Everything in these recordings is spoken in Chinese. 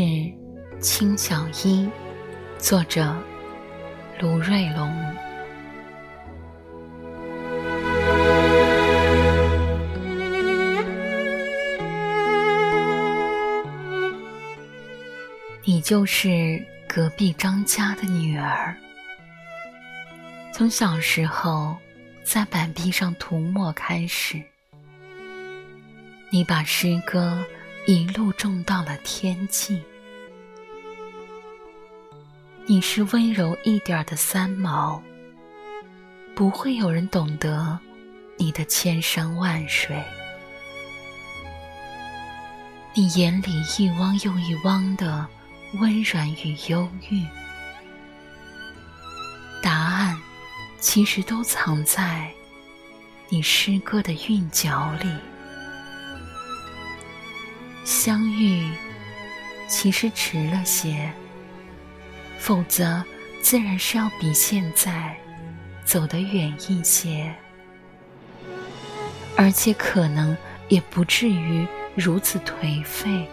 是青小一，作者卢瑞龙。你就是隔壁张家的女儿。从小时候在板壁上涂抹开始，你把诗歌一路种到了天际。你是温柔一点的三毛，不会有人懂得你的千山万水。你眼里一汪又一汪的。温软与忧郁，答案其实都藏在你诗歌的韵脚里。相遇其实迟了些，否则自然是要比现在走得远一些，而且可能也不至于如此颓废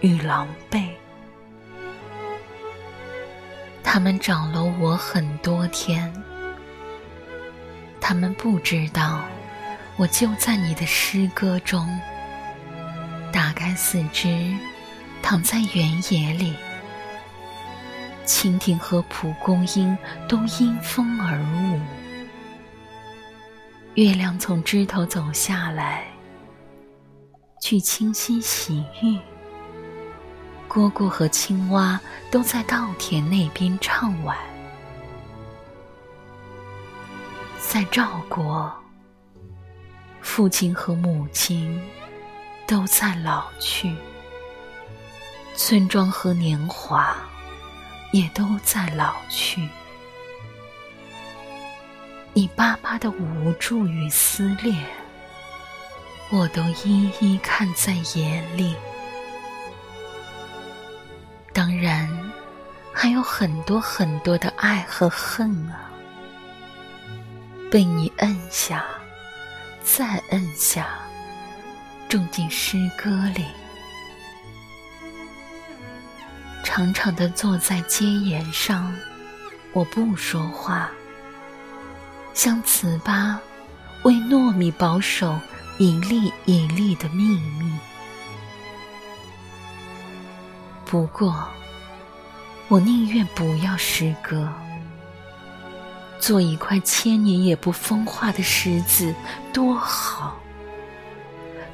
与狼狈。他们找了我很多天，他们不知道，我就在你的诗歌中。打开四肢，躺在原野里，蜻蜓和蒲公英都因风而舞。月亮从枝头走下来，去清溪洗浴。蝈蝈和青蛙都在稻田那边唱晚，在赵国，父亲和母亲都在老去，村庄和年华也都在老去，你爸妈的无助与撕裂，我都一一看在眼里。当然，还有很多很多的爱和恨啊，被你摁下，再摁下，种进诗歌里。长长的坐在阶沿上，我不说话，像糍粑为糯米保守一粒一粒的秘密。不过，我宁愿不要诗歌，做一块千年也不风化的石子多好，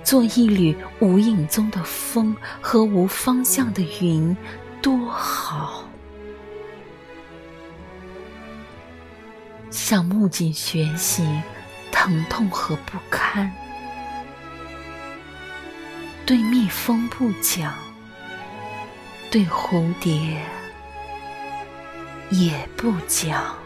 做一缕无影踪的风和无方向的云多好。向木槿学习疼痛和不堪，对蜜蜂不讲。对蝴蝶也不讲。